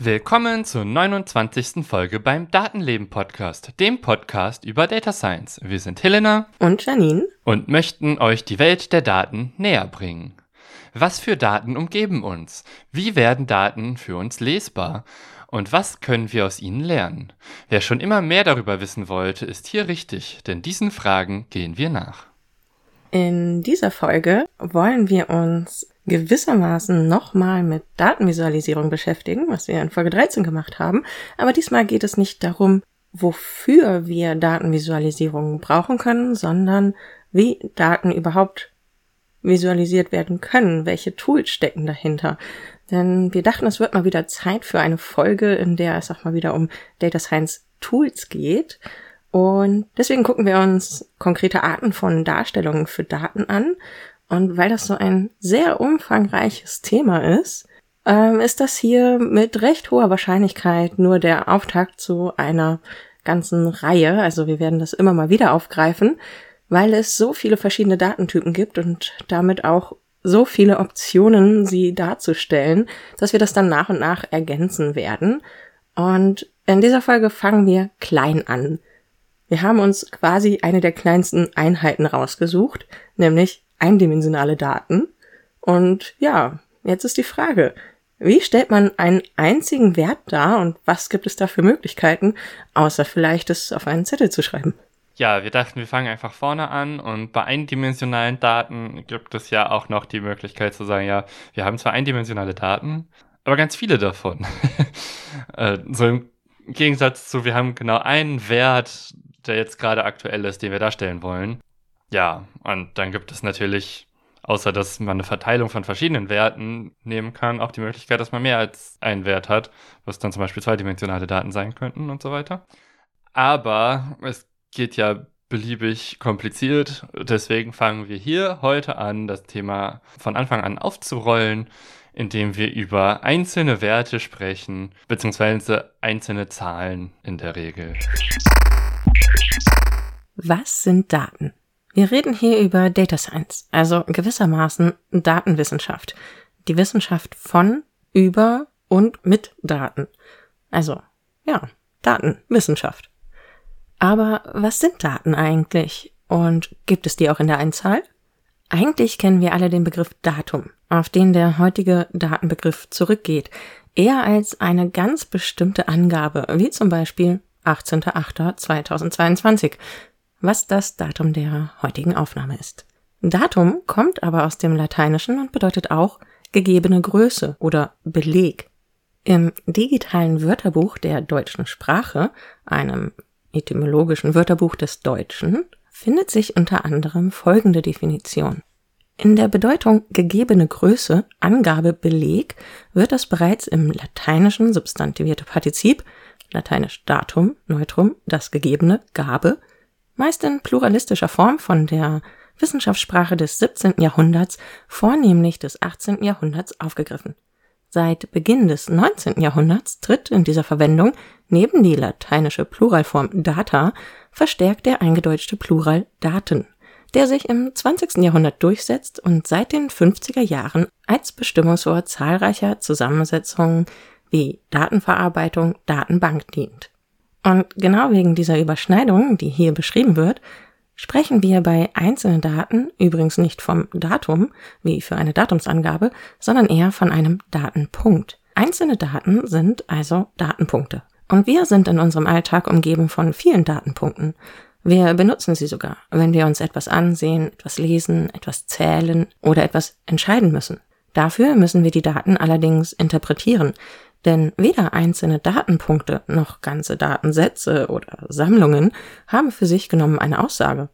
Willkommen zur 29. Folge beim Datenleben Podcast, dem Podcast über Data Science. Wir sind Helena und Janine und möchten euch die Welt der Daten näher bringen. Was für Daten umgeben uns? Wie werden Daten für uns lesbar? Und was können wir aus ihnen lernen? Wer schon immer mehr darüber wissen wollte, ist hier richtig, denn diesen Fragen gehen wir nach. In dieser Folge wollen wir uns gewissermaßen nochmal mit Datenvisualisierung beschäftigen, was wir in Folge 13 gemacht haben. Aber diesmal geht es nicht darum, wofür wir Datenvisualisierung brauchen können, sondern wie Daten überhaupt visualisiert werden können, welche Tools stecken dahinter. Denn wir dachten, es wird mal wieder Zeit für eine Folge, in der es auch mal wieder um Data Science Tools geht. Und deswegen gucken wir uns konkrete Arten von Darstellungen für Daten an und weil das so ein sehr umfangreiches Thema ist, ähm, ist das hier mit recht hoher Wahrscheinlichkeit nur der Auftakt zu einer ganzen Reihe. Also wir werden das immer mal wieder aufgreifen, weil es so viele verschiedene Datentypen gibt und damit auch so viele Optionen, sie darzustellen, dass wir das dann nach und nach ergänzen werden. Und in dieser Folge fangen wir klein an. Wir haben uns quasi eine der kleinsten Einheiten rausgesucht, nämlich eindimensionale Daten. Und ja, jetzt ist die Frage, wie stellt man einen einzigen Wert dar und was gibt es da für Möglichkeiten, außer vielleicht es auf einen Zettel zu schreiben? Ja, wir dachten, wir fangen einfach vorne an und bei eindimensionalen Daten gibt es ja auch noch die Möglichkeit zu sagen, ja, wir haben zwar eindimensionale Daten, aber ganz viele davon. äh, so im Gegensatz zu, wir haben genau einen Wert, der jetzt gerade aktuell ist, den wir darstellen wollen. Ja, und dann gibt es natürlich, außer dass man eine Verteilung von verschiedenen Werten nehmen kann, auch die Möglichkeit, dass man mehr als einen Wert hat, was dann zum Beispiel zweidimensionale Daten sein könnten und so weiter. Aber es geht ja beliebig kompliziert. Deswegen fangen wir hier heute an, das Thema von Anfang an aufzurollen, indem wir über einzelne Werte sprechen, beziehungsweise einzelne Zahlen in der Regel. Was sind Daten? Wir reden hier über Data Science, also gewissermaßen Datenwissenschaft. Die Wissenschaft von, über und mit Daten. Also, ja, Datenwissenschaft. Aber was sind Daten eigentlich? Und gibt es die auch in der Einzahl? Eigentlich kennen wir alle den Begriff Datum, auf den der heutige Datenbegriff zurückgeht, eher als eine ganz bestimmte Angabe, wie zum Beispiel 18.08.2022, was das Datum der heutigen Aufnahme ist. Datum kommt aber aus dem Lateinischen und bedeutet auch gegebene Größe oder Beleg. Im digitalen Wörterbuch der deutschen Sprache, einem etymologischen Wörterbuch des Deutschen, findet sich unter anderem folgende Definition. In der Bedeutung gegebene Größe, Angabe, Beleg wird das bereits im lateinischen substantivierte Partizip, lateinisch Datum, Neutrum, das gegebene, Gabe, meist in pluralistischer Form von der Wissenschaftssprache des 17. Jahrhunderts, vornehmlich des 18. Jahrhunderts aufgegriffen. Seit Beginn des 19. Jahrhunderts tritt in dieser Verwendung neben die lateinische Pluralform data verstärkt der eingedeutschte Plural Daten, der sich im 20. Jahrhundert durchsetzt und seit den 50er Jahren als Bestimmungswort zahlreicher Zusammensetzungen wie Datenverarbeitung, Datenbank dient. Und genau wegen dieser Überschneidung, die hier beschrieben wird, sprechen wir bei einzelnen Daten übrigens nicht vom Datum, wie für eine Datumsangabe, sondern eher von einem Datenpunkt. Einzelne Daten sind also Datenpunkte. Und wir sind in unserem Alltag umgeben von vielen Datenpunkten. Wir benutzen sie sogar, wenn wir uns etwas ansehen, etwas lesen, etwas zählen oder etwas entscheiden müssen. Dafür müssen wir die Daten allerdings interpretieren, denn weder einzelne Datenpunkte noch ganze Datensätze oder Sammlungen haben für sich genommen eine Aussage.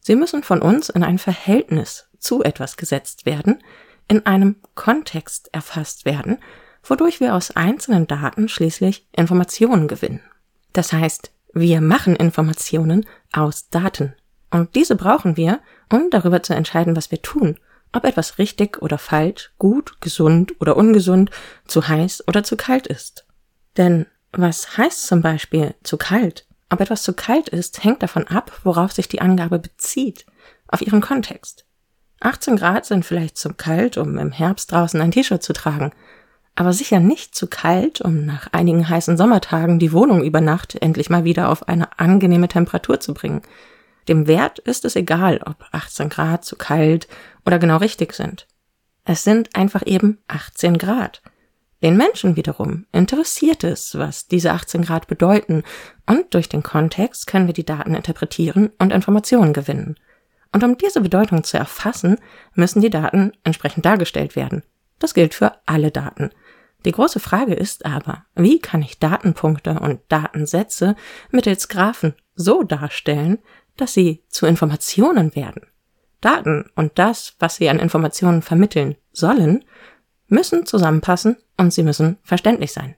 Sie müssen von uns in ein Verhältnis zu etwas gesetzt werden, in einem Kontext erfasst werden, wodurch wir aus einzelnen Daten schließlich Informationen gewinnen. Das heißt, wir machen Informationen aus Daten. Und diese brauchen wir, um darüber zu entscheiden, was wir tun ob etwas richtig oder falsch, gut, gesund oder ungesund, zu heiß oder zu kalt ist. Denn was heißt zum Beispiel zu kalt? Ob etwas zu kalt ist, hängt davon ab, worauf sich die Angabe bezieht, auf ihren Kontext. 18 Grad sind vielleicht zu kalt, um im Herbst draußen ein T-Shirt zu tragen, aber sicher nicht zu kalt, um nach einigen heißen Sommertagen die Wohnung über Nacht endlich mal wieder auf eine angenehme Temperatur zu bringen. Dem Wert ist es egal, ob 18 Grad zu kalt oder genau richtig sind. Es sind einfach eben 18 Grad. Den Menschen wiederum interessiert es, was diese 18 Grad bedeuten, und durch den Kontext können wir die Daten interpretieren und Informationen gewinnen. Und um diese Bedeutung zu erfassen, müssen die Daten entsprechend dargestellt werden. Das gilt für alle Daten. Die große Frage ist aber, wie kann ich Datenpunkte und Datensätze mittels Graphen so darstellen, dass sie zu Informationen werden? Daten und das, was sie an Informationen vermitteln sollen, müssen zusammenpassen und sie müssen verständlich sein.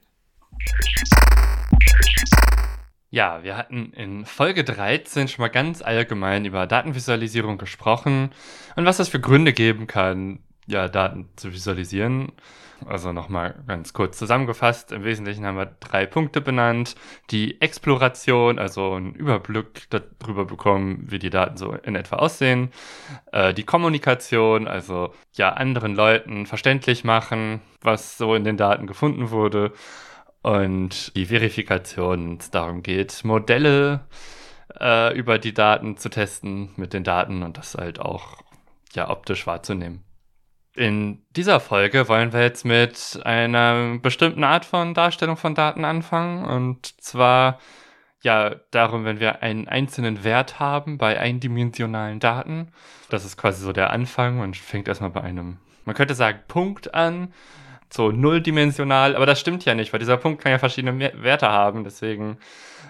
Ja, wir hatten in Folge 13 schon mal ganz allgemein über Datenvisualisierung gesprochen und was es für Gründe geben kann, ja, Daten zu visualisieren. Also nochmal ganz kurz zusammengefasst. Im Wesentlichen haben wir drei Punkte benannt. Die Exploration, also einen Überblick darüber bekommen, wie die Daten so in etwa aussehen. Äh, die Kommunikation, also ja, anderen Leuten verständlich machen, was so in den Daten gefunden wurde. Und die Verifikation, es darum geht, Modelle äh, über die Daten zu testen mit den Daten und das halt auch ja optisch wahrzunehmen. In dieser Folge wollen wir jetzt mit einer bestimmten Art von Darstellung von Daten anfangen. Und zwar ja darum, wenn wir einen einzelnen Wert haben bei eindimensionalen Daten. Das ist quasi so der Anfang. Man fängt erstmal bei einem, man könnte sagen, Punkt an. So nulldimensional, aber das stimmt ja nicht, weil dieser Punkt kann ja verschiedene Werte haben. Deswegen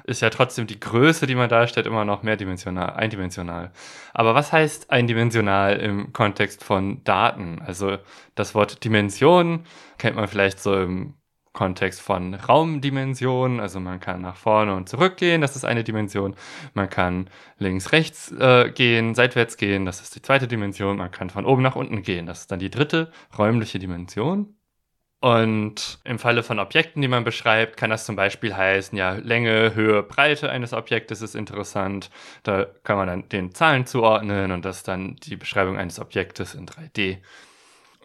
ist ja trotzdem die Größe, die man darstellt, immer noch mehrdimensional, eindimensional. Aber was heißt eindimensional im Kontext von Daten? Also das Wort Dimension kennt man vielleicht so im Kontext von Raumdimensionen, also man kann nach vorne und zurück gehen, das ist eine Dimension. Man kann links, rechts äh, gehen, seitwärts gehen, das ist die zweite Dimension. Man kann von oben nach unten gehen, das ist dann die dritte räumliche Dimension. Und im Falle von Objekten, die man beschreibt, kann das zum Beispiel heißen, ja, Länge, Höhe, Breite eines Objektes ist interessant. Da kann man dann den Zahlen zuordnen und das ist dann die Beschreibung eines Objektes in 3D.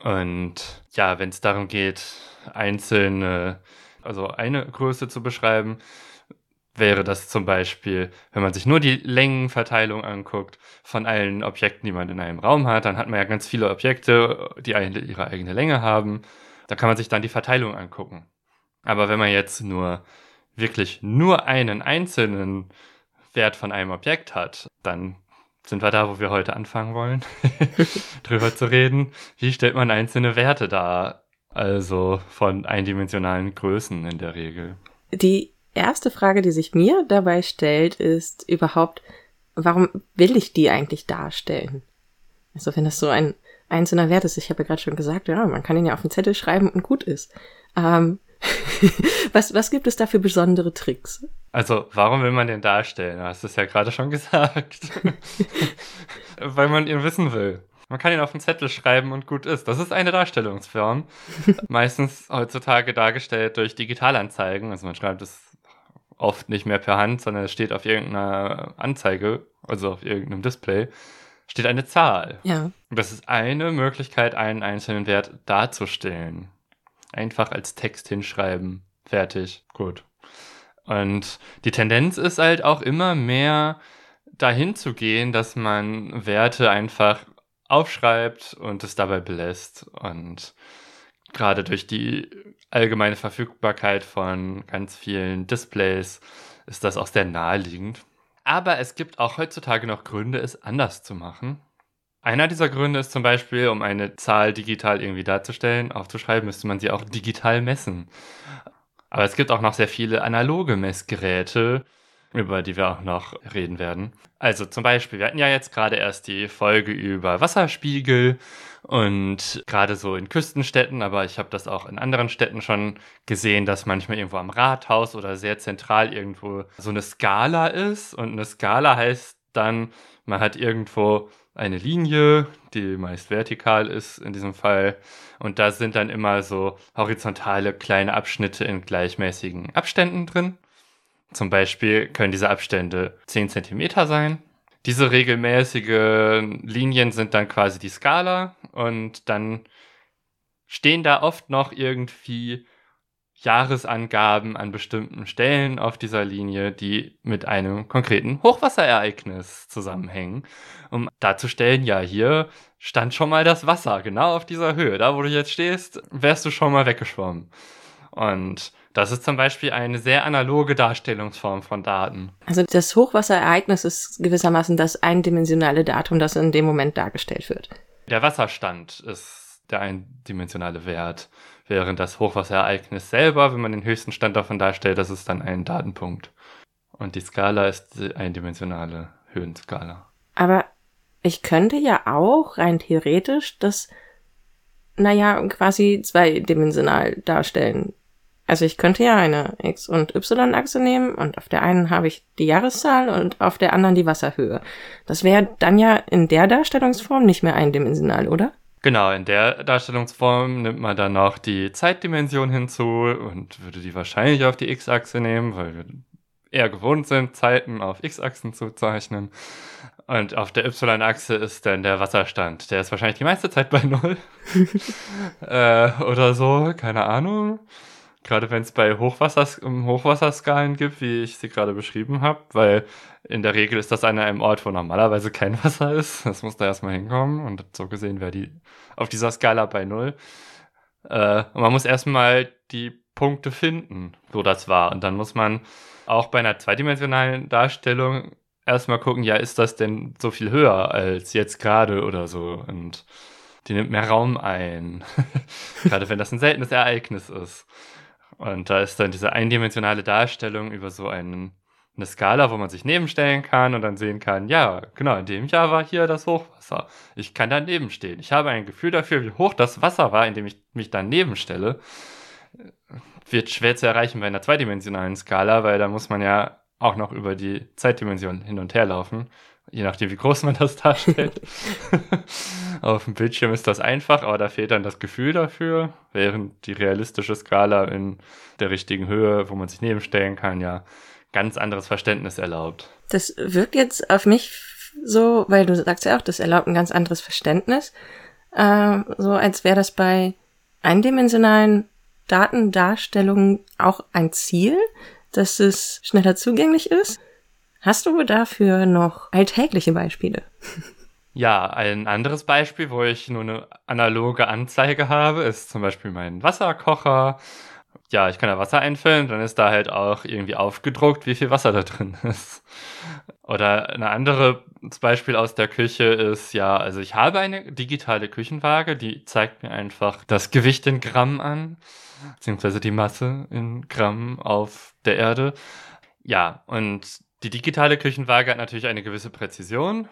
Und ja, wenn es darum geht, einzelne, also eine Größe zu beschreiben, wäre das zum Beispiel, wenn man sich nur die Längenverteilung anguckt von allen Objekten, die man in einem Raum hat, dann hat man ja ganz viele Objekte, die ihre eigene Länge haben. Da kann man sich dann die Verteilung angucken. Aber wenn man jetzt nur wirklich nur einen einzelnen Wert von einem Objekt hat, dann sind wir da, wo wir heute anfangen wollen, drüber zu reden. Wie stellt man einzelne Werte dar? Also von eindimensionalen Größen in der Regel. Die erste Frage, die sich mir dabei stellt, ist überhaupt, warum will ich die eigentlich darstellen? Also wenn das so ein einzelner Wert ist. Ich habe ja gerade schon gesagt, ja, man kann ihn ja auf den Zettel schreiben und gut ist. Ähm, was, was gibt es da für besondere Tricks? Also, warum will man den darstellen? Du hast es ja gerade schon gesagt. Weil man ihn wissen will. Man kann ihn auf den Zettel schreiben und gut ist. Das ist eine Darstellungsform. Meistens heutzutage dargestellt durch Digitalanzeigen. Also man schreibt es oft nicht mehr per Hand, sondern es steht auf irgendeiner Anzeige, also auf irgendeinem Display steht eine Zahl. Ja. Und das ist eine Möglichkeit, einen einzelnen Wert darzustellen. Einfach als Text hinschreiben. Fertig. Gut. Und die Tendenz ist halt auch immer mehr dahin zu gehen, dass man Werte einfach aufschreibt und es dabei belässt. Und gerade durch die allgemeine Verfügbarkeit von ganz vielen Displays ist das auch sehr naheliegend. Aber es gibt auch heutzutage noch Gründe, es anders zu machen. Einer dieser Gründe ist zum Beispiel, um eine Zahl digital irgendwie darzustellen, aufzuschreiben, müsste man sie auch digital messen. Aber es gibt auch noch sehr viele analoge Messgeräte, über die wir auch noch reden werden. Also zum Beispiel, wir hatten ja jetzt gerade erst die Folge über Wasserspiegel und gerade so in Küstenstädten, aber ich habe das auch in anderen Städten schon gesehen, dass manchmal irgendwo am Rathaus oder sehr zentral irgendwo so eine Skala ist. Und eine Skala heißt dann, man hat irgendwo eine Linie, die meist vertikal ist in diesem Fall. Und da sind dann immer so horizontale kleine Abschnitte in gleichmäßigen Abständen drin. Zum Beispiel können diese Abstände 10 cm sein. Diese regelmäßigen Linien sind dann quasi die Skala und dann stehen da oft noch irgendwie Jahresangaben an bestimmten Stellen auf dieser Linie, die mit einem konkreten Hochwasserereignis zusammenhängen, um darzustellen, ja, hier stand schon mal das Wasser, genau auf dieser Höhe. Da, wo du jetzt stehst, wärst du schon mal weggeschwommen. Und das ist zum Beispiel eine sehr analoge Darstellungsform von Daten. Also das Hochwasserereignis ist gewissermaßen das eindimensionale Datum, das in dem Moment dargestellt wird. Der Wasserstand ist der eindimensionale Wert während das Hochwasserereignis selber, wenn man den höchsten Stand davon darstellt, das ist dann ein Datenpunkt. Und die Skala ist die eindimensionale Höhenskala. Aber ich könnte ja auch rein theoretisch das, naja, quasi zweidimensional darstellen. Also ich könnte ja eine X- und Y-Achse nehmen und auf der einen habe ich die Jahreszahl und auf der anderen die Wasserhöhe. Das wäre dann ja in der Darstellungsform nicht mehr eindimensional, oder? Genau, in der Darstellungsform nimmt man dann noch die Zeitdimension hinzu und würde die wahrscheinlich auf die x-Achse nehmen, weil wir eher gewohnt sind, Zeiten auf x-Achsen zu zeichnen. Und auf der y-Achse ist dann der Wasserstand. Der ist wahrscheinlich die meiste Zeit bei Null. äh, oder so, keine Ahnung. Gerade wenn es bei Hochwassers um Hochwasserskalen gibt, wie ich sie gerade beschrieben habe, weil in der Regel ist das an einem Ort, wo normalerweise kein Wasser ist. Das muss da erstmal hinkommen und so gesehen wäre die auf dieser Skala bei Null. Äh, und man muss erstmal die Punkte finden, wo das war. Und dann muss man auch bei einer zweidimensionalen Darstellung erstmal gucken, ja, ist das denn so viel höher als jetzt gerade oder so? Und die nimmt mehr Raum ein. gerade wenn das ein seltenes Ereignis ist. Und da ist dann diese eindimensionale Darstellung über so einen, eine Skala, wo man sich nebenstellen kann und dann sehen kann, ja, genau, in dem Jahr war hier das Hochwasser. Ich kann daneben stehen. Ich habe ein Gefühl dafür, wie hoch das Wasser war, indem ich mich daneben stelle. Wird schwer zu erreichen bei einer zweidimensionalen Skala, weil da muss man ja auch noch über die Zeitdimension hin und her laufen je nachdem, wie groß man das darstellt. Auf dem Bildschirm ist das einfach, aber da fehlt dann das Gefühl dafür, während die realistische Skala in der richtigen Höhe, wo man sich nebenstellen kann, ja ganz anderes Verständnis erlaubt. Das wirkt jetzt auf mich so, weil du sagst ja auch, das erlaubt ein ganz anderes Verständnis, äh, so als wäre das bei eindimensionalen Datendarstellungen auch ein Ziel, dass es schneller zugänglich ist. Hast du dafür noch alltägliche Beispiele? Ja, ein anderes Beispiel, wo ich nur eine analoge Anzeige habe, ist zum Beispiel mein Wasserkocher. Ja, ich kann da Wasser einfüllen, dann ist da halt auch irgendwie aufgedruckt, wie viel Wasser da drin ist. Oder ein anderes Beispiel aus der Küche ist, ja, also ich habe eine digitale Küchenwaage, die zeigt mir einfach das Gewicht in Gramm an, beziehungsweise die Masse in Gramm auf der Erde. Ja, und die digitale Küchenwaage hat natürlich eine gewisse Präzision.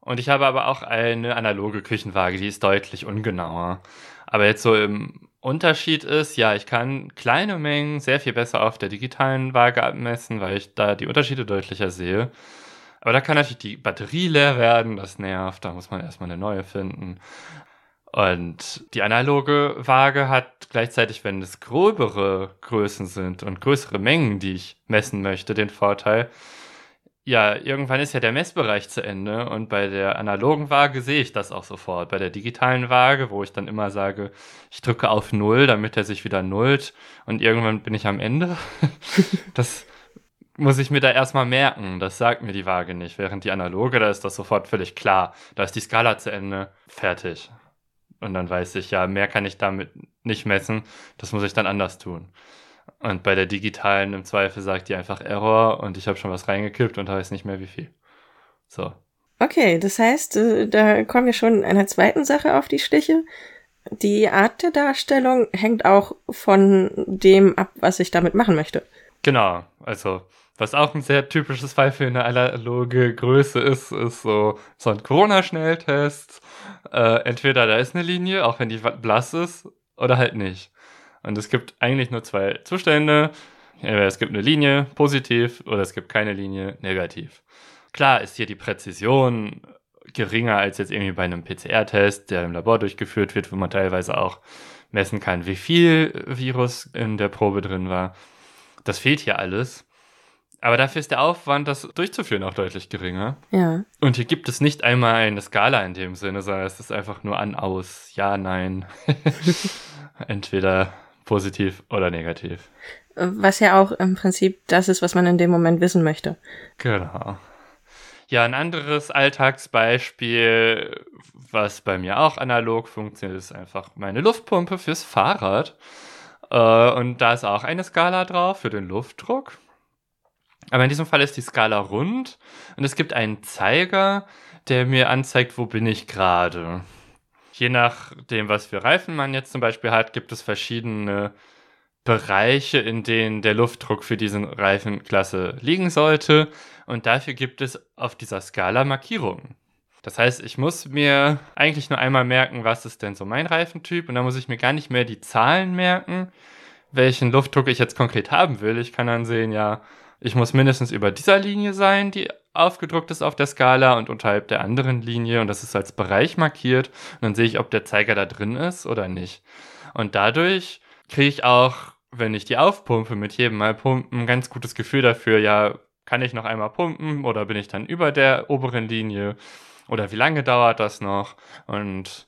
Und ich habe aber auch eine analoge Küchenwaage, die ist deutlich ungenauer. Aber jetzt so im Unterschied ist, ja, ich kann kleine Mengen sehr viel besser auf der digitalen Waage abmessen, weil ich da die Unterschiede deutlicher sehe. Aber da kann natürlich die Batterie leer werden, das nervt, da muss man erstmal eine neue finden. Und die analoge Waage hat gleichzeitig, wenn es gröbere Größen sind und größere Mengen, die ich messen möchte, den Vorteil, ja, irgendwann ist ja der Messbereich zu Ende und bei der analogen Waage sehe ich das auch sofort. Bei der digitalen Waage, wo ich dann immer sage, ich drücke auf Null, damit er sich wieder nullt und irgendwann bin ich am Ende. das muss ich mir da erstmal merken. Das sagt mir die Waage nicht. Während die analoge, da ist das sofort völlig klar. Da ist die Skala zu Ende. Fertig. Und dann weiß ich, ja, mehr kann ich damit nicht messen. Das muss ich dann anders tun. Und bei der digitalen im Zweifel sagt die einfach Error und ich habe schon was reingekippt und weiß nicht mehr wie viel. So. Okay, das heißt, äh, da kommen wir schon einer zweiten Sache auf die Stiche. Die Art der Darstellung hängt auch von dem ab, was ich damit machen möchte. Genau, also was auch ein sehr typisches Fall für eine analoge Größe ist, ist so, so ein Corona-Schnelltest. Äh, entweder da ist eine Linie, auch wenn die blass ist, oder halt nicht. Und es gibt eigentlich nur zwei Zustände. Es gibt eine Linie, positiv, oder es gibt keine Linie, negativ. Klar ist hier die Präzision geringer als jetzt irgendwie bei einem PCR-Test, der im Labor durchgeführt wird, wo man teilweise auch messen kann, wie viel Virus in der Probe drin war. Das fehlt hier alles. Aber dafür ist der Aufwand, das durchzuführen, auch deutlich geringer. Ja. Und hier gibt es nicht einmal eine Skala in dem Sinne, sondern es ist einfach nur an, aus, ja, nein. Entweder positiv oder negativ. Was ja auch im Prinzip das ist, was man in dem Moment wissen möchte. Genau. Ja, ein anderes Alltagsbeispiel, was bei mir auch analog funktioniert, ist einfach meine Luftpumpe fürs Fahrrad. Äh, und da ist auch eine Skala drauf für den Luftdruck. Aber in diesem Fall ist die Skala rund und es gibt einen Zeiger, der mir anzeigt, wo bin ich gerade. Je nachdem, was für Reifen man jetzt zum Beispiel hat, gibt es verschiedene Bereiche, in denen der Luftdruck für diesen Reifenklasse liegen sollte. Und dafür gibt es auf dieser Skala Markierungen. Das heißt, ich muss mir eigentlich nur einmal merken, was ist denn so mein Reifentyp. Und dann muss ich mir gar nicht mehr die Zahlen merken, welchen Luftdruck ich jetzt konkret haben will. Ich kann dann sehen, ja, ich muss mindestens über dieser Linie sein, die aufgedruckt ist auf der Skala und unterhalb der anderen Linie. Und das ist als Bereich markiert. Und dann sehe ich, ob der Zeiger da drin ist oder nicht. Und dadurch kriege ich auch, wenn ich die aufpumpe, mit jedem Mal pumpen, ein ganz gutes Gefühl dafür, ja, kann ich noch einmal pumpen oder bin ich dann über der oberen Linie oder wie lange dauert das noch und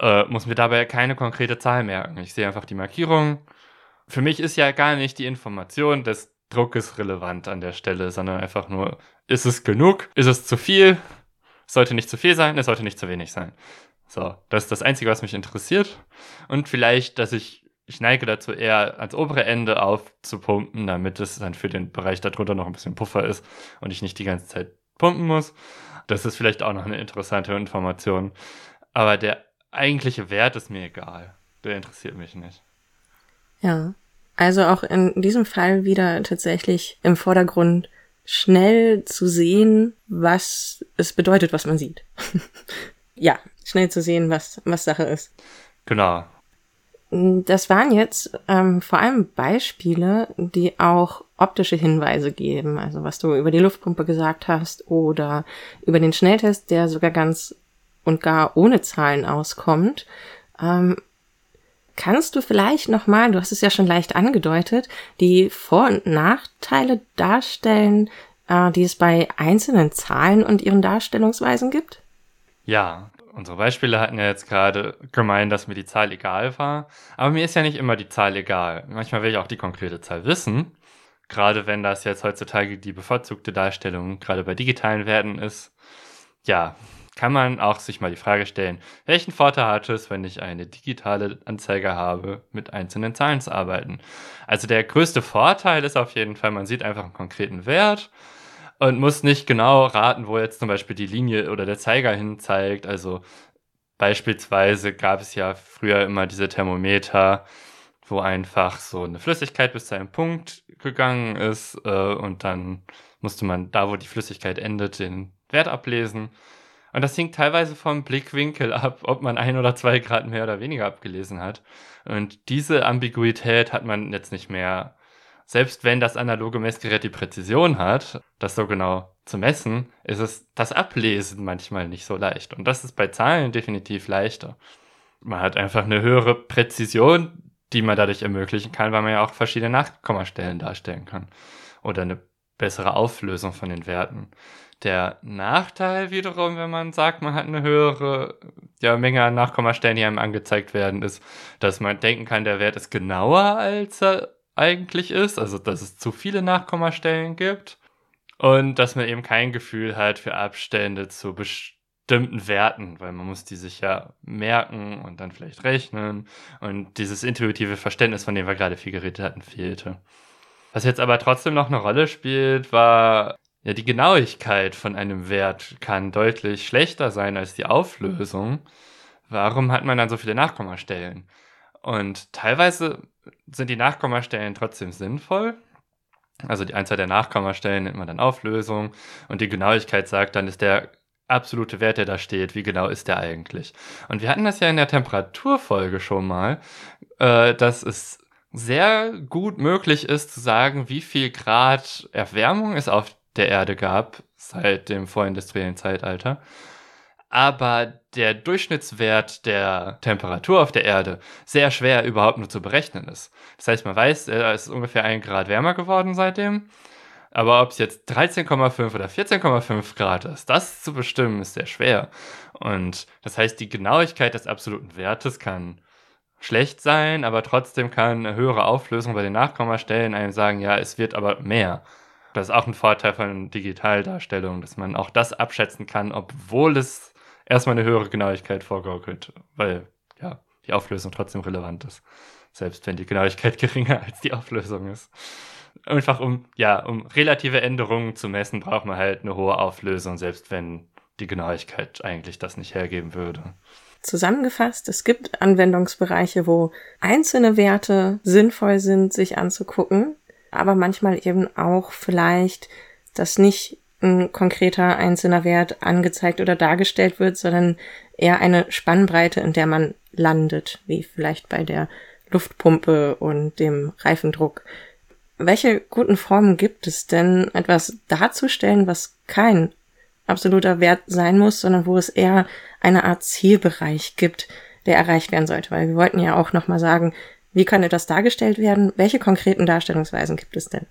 äh, muss mir dabei keine konkrete Zahl merken. Ich sehe einfach die Markierung. Für mich ist ja gar nicht die Information des Druckes relevant an der Stelle, sondern einfach nur, ist es genug? Ist es zu viel? Es sollte nicht zu viel sein, es sollte nicht zu wenig sein. So, das ist das Einzige, was mich interessiert. Und vielleicht, dass ich ich neige dazu eher ans obere Ende aufzupumpen, damit es dann für den Bereich darunter noch ein bisschen Puffer ist und ich nicht die ganze Zeit pumpen muss. Das ist vielleicht auch noch eine interessante Information. Aber der eigentliche Wert ist mir egal. Der interessiert mich nicht. Ja. Also auch in diesem Fall wieder tatsächlich im Vordergrund schnell zu sehen, was es bedeutet, was man sieht. ja, schnell zu sehen, was, was Sache ist. Genau. Das waren jetzt ähm, vor allem Beispiele, die auch optische Hinweise geben. Also was du über die Luftpumpe gesagt hast oder über den Schnelltest, der sogar ganz und gar ohne Zahlen auskommt. Ähm, kannst du vielleicht nochmal, du hast es ja schon leicht angedeutet, die Vor- und Nachteile darstellen, äh, die es bei einzelnen Zahlen und ihren Darstellungsweisen gibt? Ja, unsere Beispiele hatten ja jetzt gerade gemeint, dass mir die Zahl egal war. Aber mir ist ja nicht immer die Zahl egal. Manchmal will ich auch die konkrete Zahl wissen. Gerade wenn das jetzt heutzutage die bevorzugte Darstellung gerade bei digitalen Werten ist. Ja, kann man auch sich mal die Frage stellen, welchen Vorteil hat es, wenn ich eine digitale Anzeige habe, mit einzelnen Zahlen zu arbeiten? Also der größte Vorteil ist auf jeden Fall, man sieht einfach einen konkreten Wert und muss nicht genau raten, wo jetzt zum Beispiel die Linie oder der Zeiger hin zeigt. Also beispielsweise gab es ja früher immer diese Thermometer, wo einfach so eine Flüssigkeit bis zu einem Punkt gegangen ist äh, und dann musste man da, wo die Flüssigkeit endet, den Wert ablesen. Und das hing teilweise vom Blickwinkel ab, ob man ein oder zwei Grad mehr oder weniger abgelesen hat. Und diese Ambiguität hat man jetzt nicht mehr selbst wenn das analoge Messgerät die Präzision hat, das so genau zu messen, ist es das Ablesen manchmal nicht so leicht. Und das ist bei Zahlen definitiv leichter. Man hat einfach eine höhere Präzision, die man dadurch ermöglichen kann, weil man ja auch verschiedene Nachkommastellen darstellen kann. Oder eine bessere Auflösung von den Werten. Der Nachteil wiederum, wenn man sagt, man hat eine höhere ja, Menge an Nachkommastellen, die einem angezeigt werden, ist, dass man denken kann, der Wert ist genauer, als er eigentlich ist, also dass es zu viele Nachkommastellen gibt und dass man eben kein Gefühl hat für Abstände zu bestimmten Werten, weil man muss die sich ja merken und dann vielleicht rechnen und dieses intuitive Verständnis, von dem wir gerade viel geredet hatten, fehlte. Was jetzt aber trotzdem noch eine Rolle spielt, war ja die Genauigkeit von einem Wert kann deutlich schlechter sein als die Auflösung. Warum hat man dann so viele Nachkommastellen? Und teilweise sind die Nachkommastellen trotzdem sinnvoll. Also die Anzahl der Nachkommastellen nennt man dann Auflösung und die Genauigkeit sagt, dann ist der absolute Wert, der da steht, wie genau ist der eigentlich. Und wir hatten das ja in der Temperaturfolge schon mal, äh, dass es sehr gut möglich ist zu sagen, wie viel Grad Erwärmung es auf der Erde gab seit dem vorindustriellen Zeitalter. aber der Durchschnittswert der Temperatur auf der Erde sehr schwer überhaupt nur zu berechnen ist. Das heißt, man weiß, äh, es ist ungefähr ein Grad wärmer geworden seitdem. Aber ob es jetzt 13,5 oder 14,5 Grad ist, das zu bestimmen, ist sehr schwer. Und das heißt, die Genauigkeit des absoluten Wertes kann schlecht sein, aber trotzdem kann eine höhere Auflösung bei den Nachkommastellen einem sagen, ja, es wird aber mehr. Das ist auch ein Vorteil von Digitaldarstellungen, dass man auch das abschätzen kann, obwohl es erstmal eine höhere Genauigkeit vorgaukelt, weil ja, die Auflösung trotzdem relevant ist. Selbst wenn die Genauigkeit geringer als die Auflösung ist. Einfach um, ja, um relative Änderungen zu messen, braucht man halt eine hohe Auflösung, selbst wenn die Genauigkeit eigentlich das nicht hergeben würde. Zusammengefasst, es gibt Anwendungsbereiche, wo einzelne Werte sinnvoll sind, sich anzugucken, aber manchmal eben auch vielleicht, dass nicht ein konkreter einzelner Wert angezeigt oder dargestellt wird, sondern eher eine Spannbreite, in der man landet, wie vielleicht bei der Luftpumpe und dem Reifendruck. Welche guten Formen gibt es denn, etwas darzustellen, was kein absoluter Wert sein muss, sondern wo es eher eine Art Zielbereich gibt, der erreicht werden sollte? Weil wir wollten ja auch nochmal sagen, wie kann etwas dargestellt werden? Welche konkreten Darstellungsweisen gibt es denn?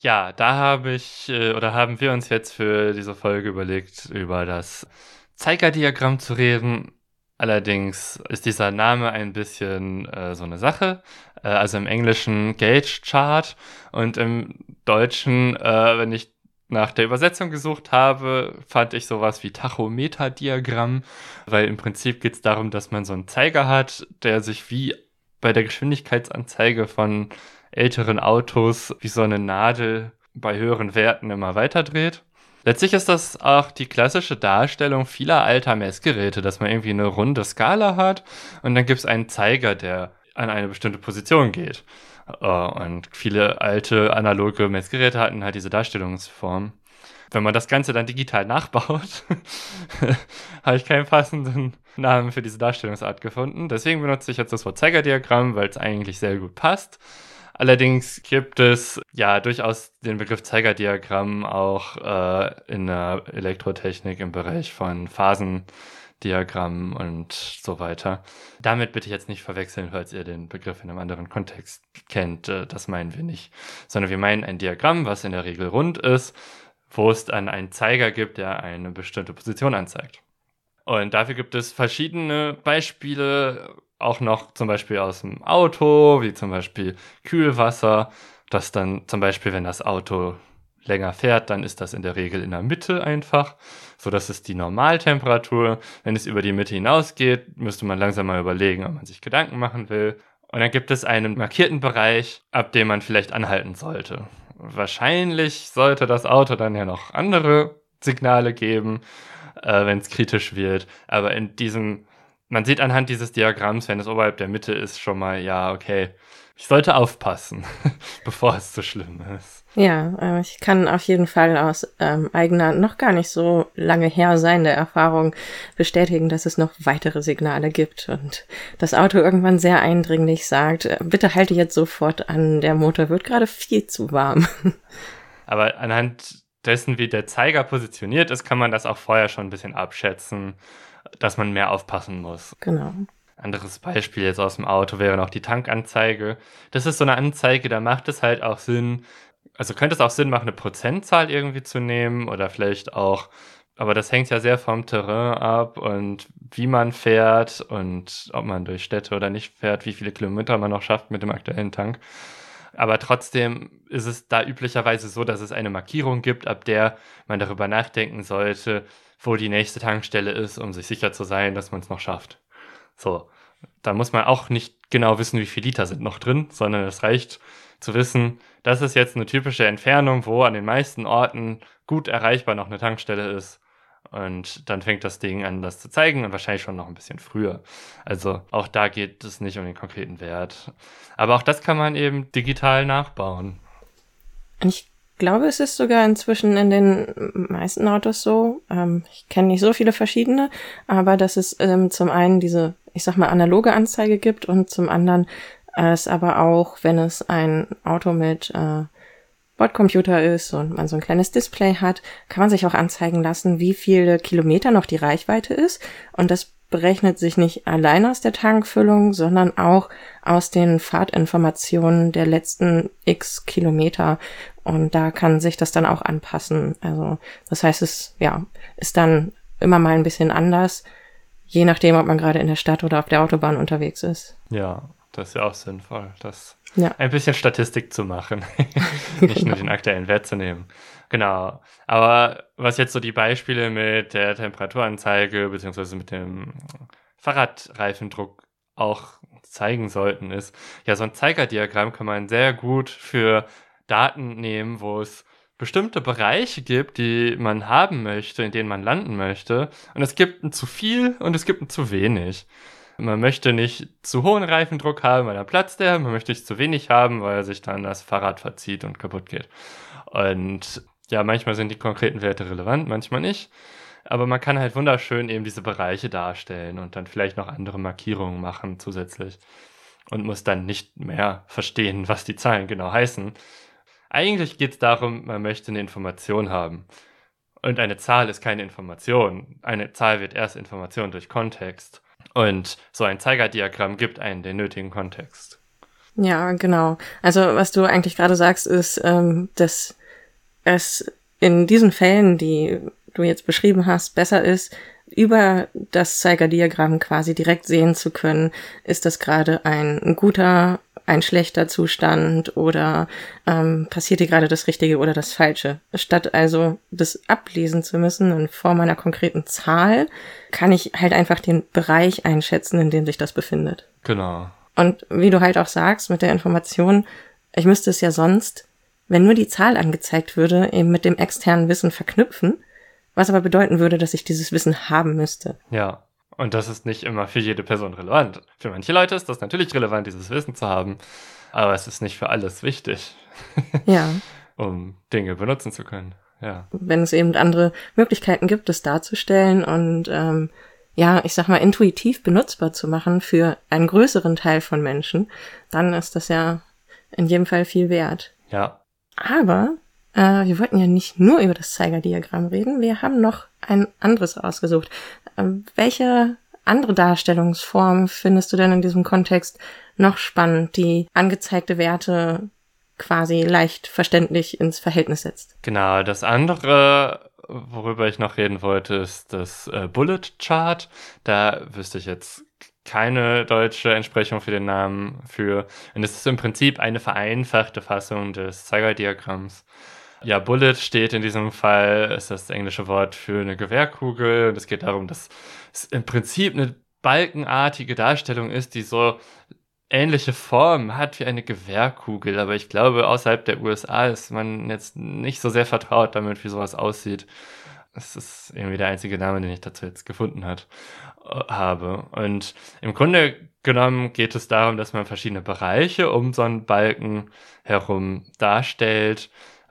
Ja, da habe ich äh, oder haben wir uns jetzt für diese Folge überlegt, über das Zeigerdiagramm zu reden. Allerdings ist dieser Name ein bisschen äh, so eine Sache. Äh, also im Englischen Gauge Chart und im Deutschen, äh, wenn ich nach der Übersetzung gesucht habe, fand ich sowas wie Tachometerdiagramm, weil im Prinzip geht es darum, dass man so einen Zeiger hat, der sich wie bei der Geschwindigkeitsanzeige von älteren Autos wie so eine Nadel bei höheren Werten immer weiter dreht. Letztlich ist das auch die klassische Darstellung vieler alter Messgeräte, dass man irgendwie eine runde Skala hat und dann gibt es einen Zeiger, der an eine bestimmte Position geht. Äh, und viele alte analoge Messgeräte hatten halt diese Darstellungsform. Wenn man das Ganze dann digital nachbaut, habe ich keinen passenden Namen für diese Darstellungsart gefunden. Deswegen benutze ich jetzt das Wort Zeigerdiagramm, weil es eigentlich sehr gut passt. Allerdings gibt es ja durchaus den Begriff Zeigerdiagramm auch äh, in der Elektrotechnik im Bereich von Phasendiagrammen und so weiter. Damit bitte ich jetzt nicht verwechseln, falls ihr den Begriff in einem anderen Kontext kennt. Äh, das meinen wir nicht. Sondern wir meinen ein Diagramm, was in der Regel rund ist, wo es dann einen Zeiger gibt, der eine bestimmte Position anzeigt. Und dafür gibt es verschiedene Beispiele, auch noch zum Beispiel aus dem Auto, wie zum Beispiel Kühlwasser, das dann zum Beispiel, wenn das Auto länger fährt, dann ist das in der Regel in der Mitte einfach, so dass es die Normaltemperatur. Wenn es über die Mitte hinausgeht, müsste man langsam mal überlegen, ob man sich Gedanken machen will. Und dann gibt es einen markierten Bereich, ab dem man vielleicht anhalten sollte. Wahrscheinlich sollte das Auto dann ja noch andere Signale geben, äh, wenn es kritisch wird. Aber in diesem man sieht anhand dieses Diagramms, wenn es oberhalb der Mitte ist, schon mal, ja, okay, ich sollte aufpassen, bevor es zu schlimm ist. Ja, äh, ich kann auf jeden Fall aus ähm, eigener, noch gar nicht so lange her seiende Erfahrung bestätigen, dass es noch weitere Signale gibt und das Auto irgendwann sehr eindringlich sagt, äh, bitte halte jetzt sofort an, der Motor wird gerade viel zu warm. Aber anhand dessen, wie der Zeiger positioniert ist, kann man das auch vorher schon ein bisschen abschätzen dass man mehr aufpassen muss. Genau. Anderes Beispiel jetzt aus dem Auto wäre noch die Tankanzeige. Das ist so eine Anzeige, da macht es halt auch Sinn, also könnte es auch Sinn machen, eine Prozentzahl irgendwie zu nehmen oder vielleicht auch, aber das hängt ja sehr vom Terrain ab und wie man fährt und ob man durch Städte oder nicht fährt, wie viele Kilometer man noch schafft mit dem aktuellen Tank. Aber trotzdem ist es da üblicherweise so, dass es eine Markierung gibt, ab der man darüber nachdenken sollte, wo die nächste Tankstelle ist, um sich sicher zu sein, dass man es noch schafft. So, da muss man auch nicht genau wissen, wie viele Liter sind noch drin, sondern es reicht zu wissen, das ist jetzt eine typische Entfernung, wo an den meisten Orten gut erreichbar noch eine Tankstelle ist. Und dann fängt das Ding an, das zu zeigen und wahrscheinlich schon noch ein bisschen früher. Also auch da geht es nicht um den konkreten Wert. Aber auch das kann man eben digital nachbauen. Ich glaube, es ist sogar inzwischen in den meisten Autos so. Ähm, ich kenne nicht so viele verschiedene, aber dass es ähm, zum einen diese, ich sag mal, analoge Anzeige gibt und zum anderen äh, es aber auch, wenn es ein Auto mit äh, Bordcomputer ist und man so ein kleines Display hat, kann man sich auch anzeigen lassen, wie viele Kilometer noch die Reichweite ist. Und das berechnet sich nicht allein aus der Tankfüllung, sondern auch aus den Fahrtinformationen der letzten x Kilometer. Und da kann sich das dann auch anpassen. Also das heißt, es ja ist dann immer mal ein bisschen anders, je nachdem, ob man gerade in der Stadt oder auf der Autobahn unterwegs ist. Ja, das ist ja auch sinnvoll, das ja. ein bisschen Statistik zu machen, nicht genau. nur den aktuellen Wert zu nehmen. Genau. Aber was jetzt so die Beispiele mit der Temperaturanzeige beziehungsweise mit dem Fahrradreifendruck auch zeigen sollten, ist, ja, so ein Zeigerdiagramm kann man sehr gut für Daten nehmen, wo es bestimmte Bereiche gibt, die man haben möchte, in denen man landen möchte. Und es gibt ein zu viel und es gibt ein zu wenig. Man möchte nicht zu hohen Reifendruck haben, weil er platzt der. Man möchte nicht zu wenig haben, weil sich dann das Fahrrad verzieht und kaputt geht. Und ja, manchmal sind die konkreten Werte relevant, manchmal nicht. Aber man kann halt wunderschön eben diese Bereiche darstellen und dann vielleicht noch andere Markierungen machen zusätzlich. Und muss dann nicht mehr verstehen, was die Zahlen genau heißen. Eigentlich geht es darum, man möchte eine Information haben. Und eine Zahl ist keine Information. Eine Zahl wird erst Information durch Kontext. Und so ein Zeigerdiagramm gibt einen den nötigen Kontext. Ja, genau. Also was du eigentlich gerade sagst, ist, ähm, dass es in diesen Fällen, die du jetzt beschrieben hast, besser ist, über das Zeigerdiagramm quasi direkt sehen zu können, ist das gerade ein guter, ein schlechter Zustand oder ähm, passiert hier gerade das Richtige oder das Falsche. Statt also das ablesen zu müssen in Form einer konkreten Zahl, kann ich halt einfach den Bereich einschätzen, in dem sich das befindet. Genau. Und wie du halt auch sagst, mit der Information, ich müsste es ja sonst, wenn nur die Zahl angezeigt würde, eben mit dem externen Wissen verknüpfen, was aber bedeuten würde, dass ich dieses Wissen haben müsste. Ja. Und das ist nicht immer für jede Person relevant. Für manche Leute ist das natürlich relevant, dieses Wissen zu haben, aber es ist nicht für alles wichtig. Ja. um Dinge benutzen zu können. Ja. Wenn es eben andere Möglichkeiten gibt, das darzustellen und ähm, ja, ich sag mal, intuitiv benutzbar zu machen für einen größeren Teil von Menschen, dann ist das ja in jedem Fall viel wert. Ja. Aber äh, wir wollten ja nicht nur über das Zeigerdiagramm reden, wir haben noch ein anderes ausgesucht. Welche andere Darstellungsform findest du denn in diesem Kontext noch spannend, die angezeigte Werte quasi leicht verständlich ins Verhältnis setzt? Genau, das andere, worüber ich noch reden wollte, ist das äh, Bullet Chart. Da wüsste ich jetzt keine deutsche Entsprechung für den Namen für. Und es ist im Prinzip eine vereinfachte Fassung des Zeigerdiagramms. Ja, Bullet steht in diesem Fall, ist das englische Wort für eine Gewehrkugel. Und es geht darum, dass es im Prinzip eine balkenartige Darstellung ist, die so ähnliche Form hat wie eine Gewehrkugel. Aber ich glaube, außerhalb der USA ist man jetzt nicht so sehr vertraut damit, wie sowas aussieht. Es ist irgendwie der einzige Name, den ich dazu jetzt gefunden hat, äh, habe. Und im Grunde genommen geht es darum, dass man verschiedene Bereiche um so einen Balken herum darstellt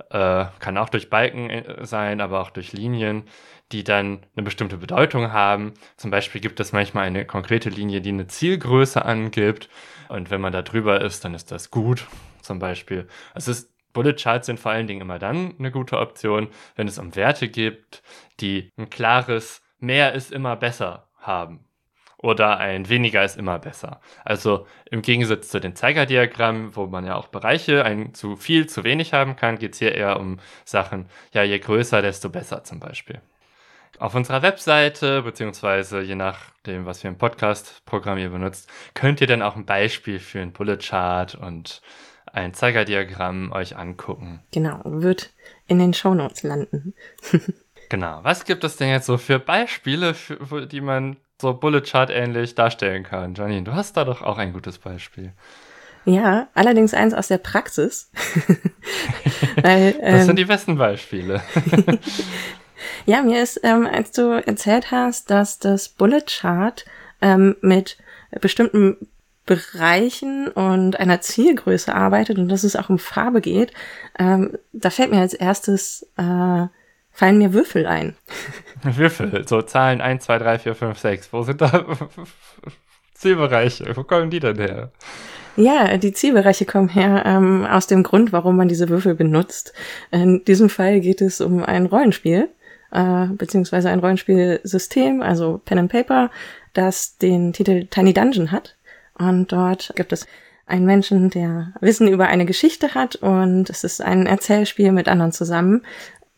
äh, kann auch durch Balken äh, sein, aber auch durch Linien, die dann eine bestimmte Bedeutung haben. Zum Beispiel gibt es manchmal eine konkrete Linie, die eine Zielgröße angibt. Und wenn man da drüber ist, dann ist das gut, zum Beispiel. Also es ist, Bullet Charts sind vor allen Dingen immer dann eine gute Option, wenn es um Werte gibt, die ein klares mehr ist immer besser haben oder ein weniger ist immer besser. Also im Gegensatz zu den Zeigerdiagrammen, wo man ja auch Bereiche ein zu viel, zu wenig haben kann, geht es hier eher um Sachen, ja, je größer, desto besser zum Beispiel. Auf unserer Webseite, beziehungsweise je nachdem, was für ein Podcast-Programm ihr benutzt, könnt ihr dann auch ein Beispiel für ein Bullet Chart und ein Zeigerdiagramm euch angucken. Genau, wird in den Shownotes landen. genau. Was gibt es denn jetzt so für Beispiele, für, die man so Bullet Chart ähnlich darstellen kann. Janine, du hast da doch auch ein gutes Beispiel. Ja, allerdings eins aus der Praxis. Weil, ähm, das sind die besten Beispiele. ja, mir ist, ähm, als du erzählt hast, dass das Bullet Chart ähm, mit bestimmten Bereichen und einer Zielgröße arbeitet und dass es auch um Farbe geht, ähm, da fällt mir als erstes äh, fallen mir Würfel ein. Würfel, so Zahlen 1, 2, 3, 4, 5, 6. Wo sind da Zielbereiche? Wo kommen die denn her? Ja, die Zielbereiche kommen her ähm, aus dem Grund, warum man diese Würfel benutzt. In diesem Fall geht es um ein Rollenspiel, äh, beziehungsweise ein Rollenspielsystem, also Pen and Paper, das den Titel Tiny Dungeon hat. Und dort gibt es einen Menschen, der Wissen über eine Geschichte hat und es ist ein Erzählspiel mit anderen zusammen.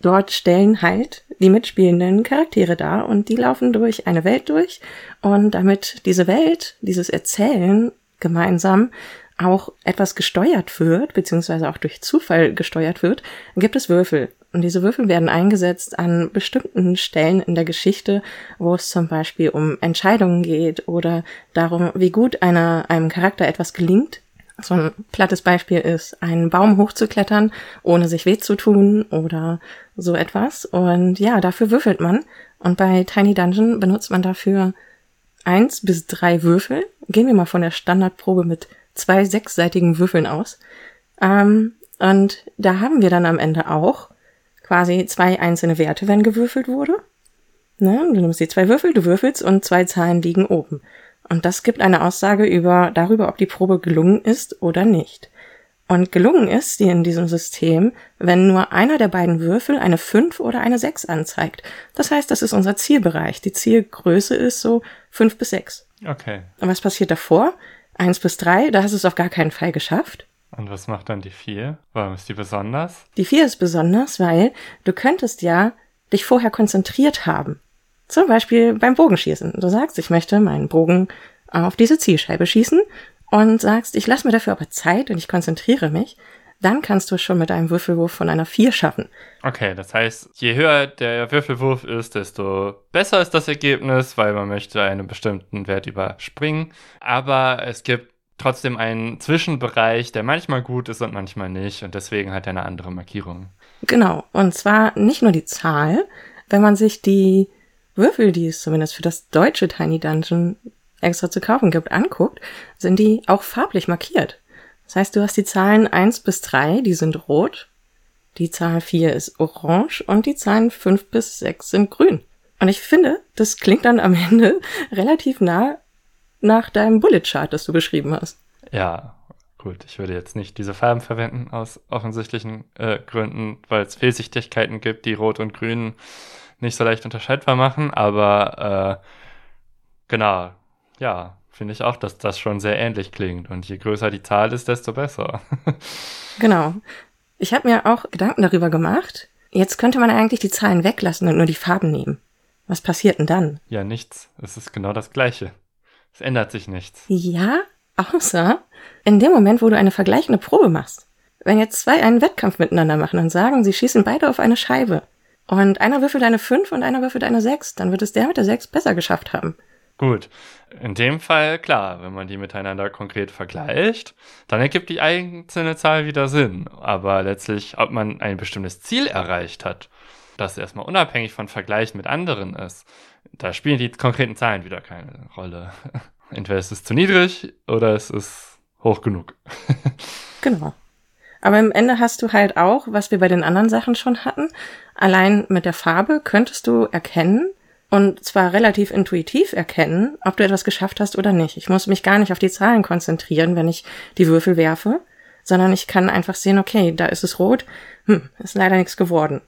Dort stellen halt die mitspielenden Charaktere dar und die laufen durch eine Welt durch und damit diese Welt, dieses Erzählen gemeinsam auch etwas gesteuert wird, beziehungsweise auch durch Zufall gesteuert wird, gibt es Würfel. Und diese Würfel werden eingesetzt an bestimmten Stellen in der Geschichte, wo es zum Beispiel um Entscheidungen geht oder darum, wie gut einer, einem Charakter etwas gelingt. So ein plattes Beispiel ist, einen Baum hochzuklettern, ohne sich weh zu tun oder so etwas. Und ja, dafür würfelt man. Und bei Tiny Dungeon benutzt man dafür eins bis drei Würfel. Gehen wir mal von der Standardprobe mit zwei sechsseitigen Würfeln aus. Ähm, und da haben wir dann am Ende auch quasi zwei einzelne Werte, wenn gewürfelt wurde. Ne? Du nimmst die zwei Würfel, du würfelst und zwei Zahlen liegen oben. Und das gibt eine Aussage über, darüber, ob die Probe gelungen ist oder nicht. Und gelungen ist die in diesem System, wenn nur einer der beiden Würfel eine 5 oder eine 6 anzeigt. Das heißt, das ist unser Zielbereich. Die Zielgröße ist so 5 bis 6. Okay. Und was passiert davor? 1 bis 3, da hast du es auf gar keinen Fall geschafft. Und was macht dann die 4? Warum ist die besonders? Die 4 ist besonders, weil du könntest ja dich vorher konzentriert haben. Zum Beispiel beim Bogenschießen. Du sagst, ich möchte meinen Bogen auf diese Zielscheibe schießen und sagst, ich lasse mir dafür aber Zeit und ich konzentriere mich, dann kannst du es schon mit einem Würfelwurf von einer 4 schaffen. Okay, das heißt, je höher der Würfelwurf ist, desto besser ist das Ergebnis, weil man möchte einen bestimmten Wert überspringen. Aber es gibt trotzdem einen Zwischenbereich, der manchmal gut ist und manchmal nicht. Und deswegen hat er eine andere Markierung. Genau. Und zwar nicht nur die Zahl. Wenn man sich die Würfel, die es zumindest für das deutsche Tiny Dungeon extra zu kaufen gibt, anguckt, sind die auch farblich markiert. Das heißt, du hast die Zahlen eins bis drei, die sind rot, die Zahl vier ist orange und die Zahlen fünf bis sechs sind grün. Und ich finde, das klingt dann am Ende relativ nah nach deinem Bullet Chart, das du beschrieben hast. Ja, gut. Ich würde jetzt nicht diese Farben verwenden aus offensichtlichen äh, Gründen, weil es Fehlsichtigkeiten gibt, die Rot und Grün nicht so leicht unterscheidbar machen. Aber äh, genau, ja, finde ich auch, dass das schon sehr ähnlich klingt. Und je größer die Zahl ist, desto besser. genau. Ich habe mir auch Gedanken darüber gemacht. Jetzt könnte man eigentlich die Zahlen weglassen und nur die Farben nehmen. Was passiert denn dann? Ja, nichts. Es ist genau das Gleiche. Es ändert sich nichts. Ja, außer in dem Moment, wo du eine vergleichende Probe machst. Wenn jetzt zwei einen Wettkampf miteinander machen und sagen, sie schießen beide auf eine Scheibe und einer würfelt eine 5 und einer würfelt eine 6, dann wird es der mit der 6 besser geschafft haben. Gut, in dem Fall klar, wenn man die miteinander konkret vergleicht, dann ergibt die einzelne Zahl wieder Sinn. Aber letztlich, ob man ein bestimmtes Ziel erreicht hat, das erstmal unabhängig von Vergleichen mit anderen ist, da spielen die konkreten Zahlen wieder keine Rolle. Entweder es ist zu niedrig oder es ist hoch genug. genau. Aber im Ende hast du halt auch, was wir bei den anderen Sachen schon hatten, allein mit der Farbe könntest du erkennen, und zwar relativ intuitiv erkennen, ob du etwas geschafft hast oder nicht. Ich muss mich gar nicht auf die Zahlen konzentrieren, wenn ich die Würfel werfe, sondern ich kann einfach sehen, okay, da ist es rot, hm, ist leider nichts geworden.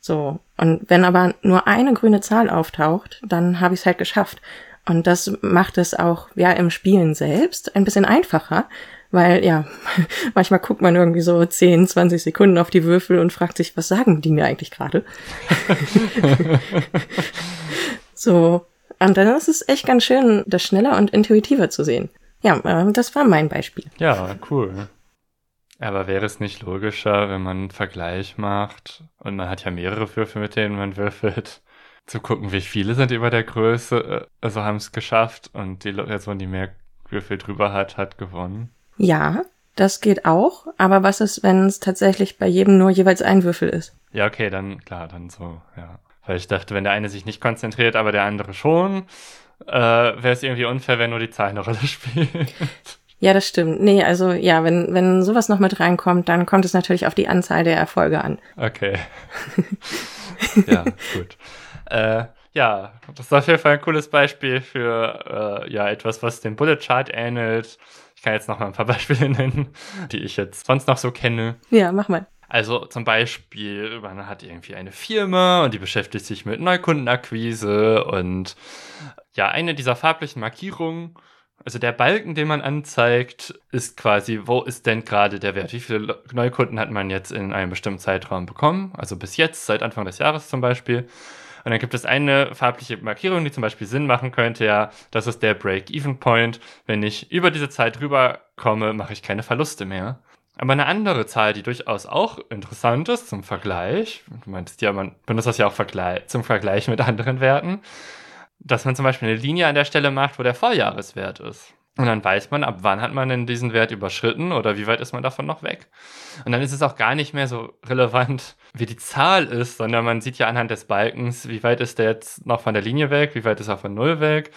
So. Und wenn aber nur eine grüne Zahl auftaucht, dann habe ich es halt geschafft. Und das macht es auch, ja, im Spielen selbst ein bisschen einfacher, weil, ja, manchmal guckt man irgendwie so 10, 20 Sekunden auf die Würfel und fragt sich, was sagen die mir eigentlich gerade? so. Und dann ist es echt ganz schön, das schneller und intuitiver zu sehen. Ja, äh, das war mein Beispiel. Ja, cool. Aber wäre es nicht logischer, wenn man einen Vergleich macht und man hat ja mehrere Würfel, mit denen man würfelt, zu gucken, wie viele sind über der Größe, äh, also haben es geschafft und die Person, die mehr Würfel drüber hat, hat gewonnen? Ja, das geht auch. Aber was ist, wenn es tatsächlich bei jedem nur jeweils ein Würfel ist? Ja, okay, dann klar, dann so, ja. Weil ich dachte, wenn der eine sich nicht konzentriert, aber der andere schon, äh, wäre es irgendwie unfair, wenn nur die Zahl eine Rolle spielt. Ja, das stimmt. Nee, also ja, wenn, wenn sowas noch mit reinkommt, dann kommt es natürlich auf die Anzahl der Erfolge an. Okay. ja, gut. Äh, ja, das ist auf jeden Fall ein cooles Beispiel für äh, ja etwas, was dem Bullet Chart ähnelt kann jetzt noch mal ein paar Beispiele nennen, die ich jetzt sonst noch so kenne. Ja, mach mal. Also zum Beispiel, man hat irgendwie eine Firma und die beschäftigt sich mit Neukundenakquise und ja, eine dieser farblichen Markierungen, also der Balken, den man anzeigt, ist quasi, wo ist denn gerade der Wert? Wie viele Neukunden hat man jetzt in einem bestimmten Zeitraum bekommen? Also bis jetzt, seit Anfang des Jahres zum Beispiel. Und dann gibt es eine farbliche Markierung, die zum Beispiel Sinn machen könnte, ja, das ist der Break-Even-Point. Wenn ich über diese Zeit rüberkomme, mache ich keine Verluste mehr. Aber eine andere Zahl, die durchaus auch interessant ist zum Vergleich, du meinst ja, man benutzt das ja auch zum Vergleich mit anderen Werten, dass man zum Beispiel eine Linie an der Stelle macht, wo der Vorjahreswert ist. Und dann weiß man, ab wann hat man denn diesen Wert überschritten oder wie weit ist man davon noch weg. Und dann ist es auch gar nicht mehr so relevant, wie die Zahl ist, sondern man sieht ja anhand des Balkens, wie weit ist der jetzt noch von der Linie weg, wie weit ist er von Null weg.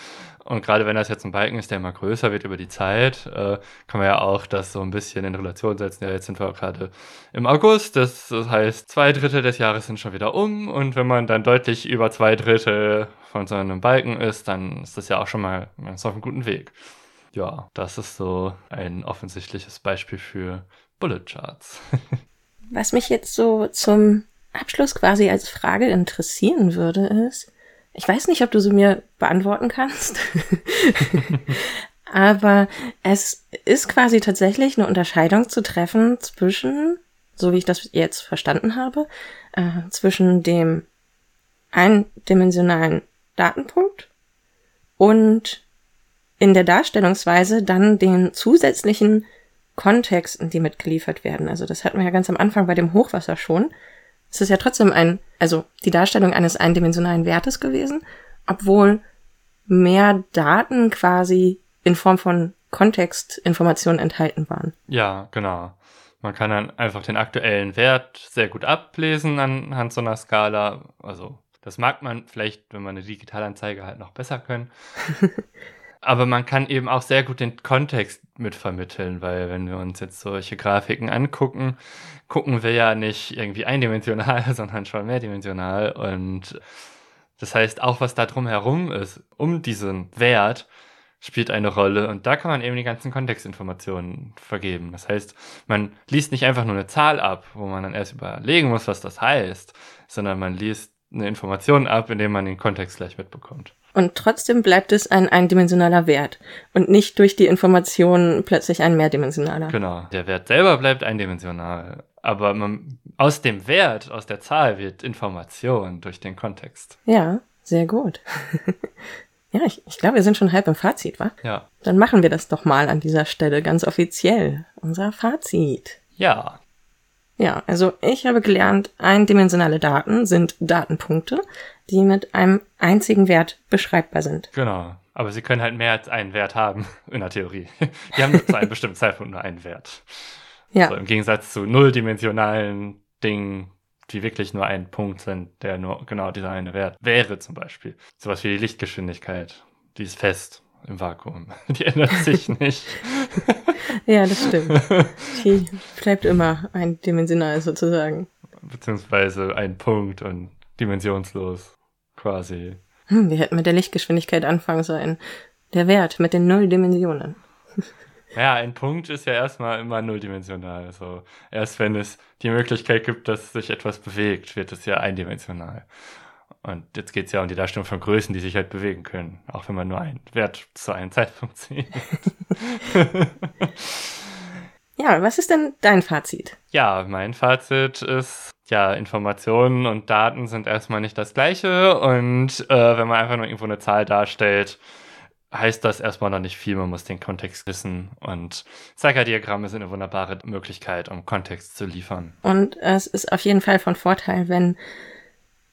Und gerade wenn das jetzt ein Balken ist, der immer größer wird über die Zeit, äh, kann man ja auch das so ein bisschen in Relation setzen. Ja, jetzt sind wir gerade im August, das, das heißt, zwei Drittel des Jahres sind schon wieder um. Und wenn man dann deutlich über zwei Drittel von so einem Balken ist, dann ist das ja auch schon mal man ist auf einem guten Weg ja, das ist so ein offensichtliches Beispiel für Bullet Charts. Was mich jetzt so zum Abschluss quasi als Frage interessieren würde, ist, ich weiß nicht, ob du sie mir beantworten kannst, aber es ist quasi tatsächlich eine Unterscheidung zu treffen zwischen, so wie ich das jetzt verstanden habe, äh, zwischen dem eindimensionalen Datenpunkt und in der Darstellungsweise dann den zusätzlichen Kontexten, die mitgeliefert werden. Also das hatten wir ja ganz am Anfang bei dem Hochwasser schon. Es ist ja trotzdem ein, also die Darstellung eines eindimensionalen Wertes gewesen, obwohl mehr Daten quasi in Form von Kontextinformationen enthalten waren. Ja, genau. Man kann dann einfach den aktuellen Wert sehr gut ablesen anhand so einer Skala. Also das mag man vielleicht, wenn man eine Digitalanzeige halt noch besser können. Aber man kann eben auch sehr gut den Kontext mitvermitteln, weil wenn wir uns jetzt solche Grafiken angucken, gucken wir ja nicht irgendwie eindimensional, sondern schon mehrdimensional. Und das heißt, auch was da drumherum ist, um diesen Wert, spielt eine Rolle. Und da kann man eben die ganzen Kontextinformationen vergeben. Das heißt, man liest nicht einfach nur eine Zahl ab, wo man dann erst überlegen muss, was das heißt, sondern man liest eine Information ab, indem man den Kontext gleich mitbekommt und trotzdem bleibt es ein eindimensionaler Wert und nicht durch die Informationen plötzlich ein mehrdimensionaler. Genau, der Wert selber bleibt eindimensional, aber man, aus dem Wert, aus der Zahl wird Information durch den Kontext. Ja, sehr gut. ja, ich, ich glaube, wir sind schon halb im Fazit, wa? Ja. Dann machen wir das doch mal an dieser Stelle ganz offiziell. Unser Fazit. Ja, ja, also ich habe gelernt, eindimensionale Daten sind Datenpunkte, die mit einem einzigen Wert beschreibbar sind. Genau. Aber sie können halt mehr als einen Wert haben, in der Theorie. Die haben zu einem bestimmten Zeitpunkt nur einen Wert. Ja. So, Im Gegensatz zu nulldimensionalen Dingen, die wirklich nur ein Punkt sind, der nur genau dieser eine Wert wäre, zum Beispiel. Sowas wie die Lichtgeschwindigkeit. Die ist fest im Vakuum. Die ändert sich nicht. ja, das stimmt. Die bleibt immer eindimensional sozusagen. Beziehungsweise ein Punkt und dimensionslos quasi. Hm, wir hätten mit der Lichtgeschwindigkeit anfangen sollen. Der Wert mit den null Dimensionen. Ja, ein Punkt ist ja erstmal immer nulldimensional. Also erst wenn es die Möglichkeit gibt, dass sich etwas bewegt, wird es ja eindimensional. Und jetzt geht es ja um die Darstellung von Größen, die sich halt bewegen können, auch wenn man nur einen Wert zu einem Zeitpunkt sieht. ja, was ist denn dein Fazit? Ja, mein Fazit ist, ja, Informationen und Daten sind erstmal nicht das gleiche. Und äh, wenn man einfach nur irgendwo eine Zahl darstellt, heißt das erstmal noch nicht viel. Man muss den Kontext wissen. Und Zeigerdiagramme sind eine wunderbare Möglichkeit, um Kontext zu liefern. Und es ist auf jeden Fall von Vorteil, wenn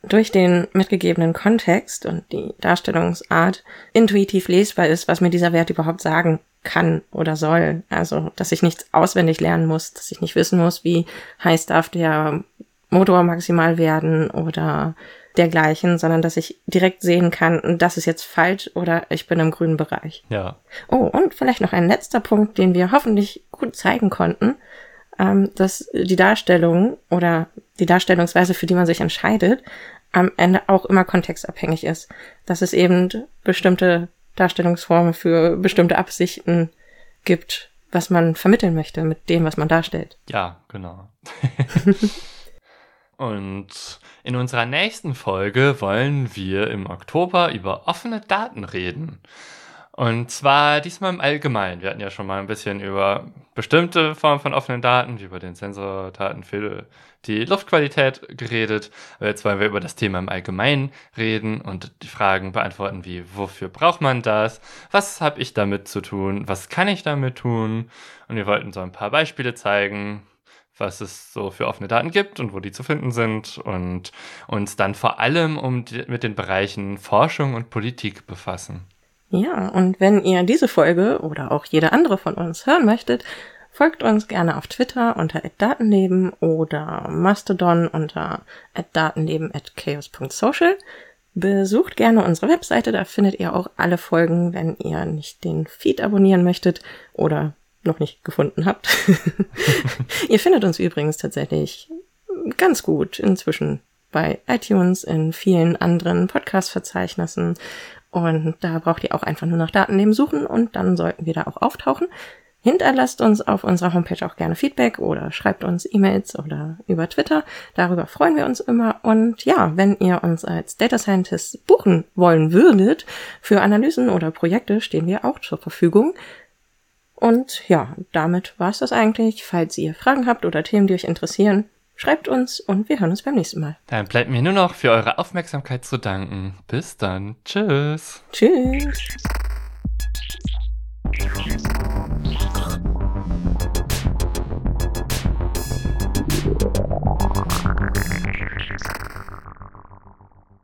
durch den mitgegebenen Kontext und die Darstellungsart intuitiv lesbar ist, was mir dieser Wert überhaupt sagen kann oder soll. Also, dass ich nichts auswendig lernen muss, dass ich nicht wissen muss, wie heiß darf der Motor maximal werden oder dergleichen, sondern dass ich direkt sehen kann, das ist jetzt falsch oder ich bin im grünen Bereich. Ja. Oh, und vielleicht noch ein letzter Punkt, den wir hoffentlich gut zeigen konnten, ähm, dass die Darstellung oder die Darstellungsweise, für die man sich entscheidet, am Ende auch immer kontextabhängig ist. Dass es eben bestimmte Darstellungsformen für bestimmte Absichten gibt, was man vermitteln möchte mit dem, was man darstellt. Ja, genau. Und in unserer nächsten Folge wollen wir im Oktober über offene Daten reden. Und zwar diesmal im Allgemeinen. Wir hatten ja schon mal ein bisschen über bestimmte Formen von offenen Daten, wie über den Sensordaten für die Luftqualität geredet. Aber jetzt wollen wir über das Thema im Allgemeinen reden und die Fragen beantworten, wie wofür braucht man das? Was habe ich damit zu tun? Was kann ich damit tun? Und wir wollten so ein paar Beispiele zeigen, was es so für offene Daten gibt und wo die zu finden sind und uns dann vor allem um die, mit den Bereichen Forschung und Politik befassen. Ja, und wenn ihr diese Folge oder auch jede andere von uns hören möchtet, folgt uns gerne auf Twitter unter @datenleben oder Mastodon unter @datenleben@chaos.social. Besucht gerne unsere Webseite, da findet ihr auch alle Folgen, wenn ihr nicht den Feed abonnieren möchtet oder noch nicht gefunden habt. ihr findet uns übrigens tatsächlich ganz gut inzwischen bei iTunes, in vielen anderen Podcast-Verzeichnissen. Und da braucht ihr auch einfach nur nach Daten nehmen suchen und dann sollten wir da auch auftauchen. Hinterlasst uns auf unserer Homepage auch gerne Feedback oder schreibt uns E-Mails oder über Twitter. Darüber freuen wir uns immer. Und ja, wenn ihr uns als Data Scientist buchen wollen würdet für Analysen oder Projekte, stehen wir auch zur Verfügung. Und ja, damit war es das eigentlich. Falls ihr Fragen habt oder Themen, die euch interessieren, Schreibt uns und wir hören uns beim nächsten Mal. Dann bleibt mir nur noch für eure Aufmerksamkeit zu danken. Bis dann. Tschüss. Tschüss.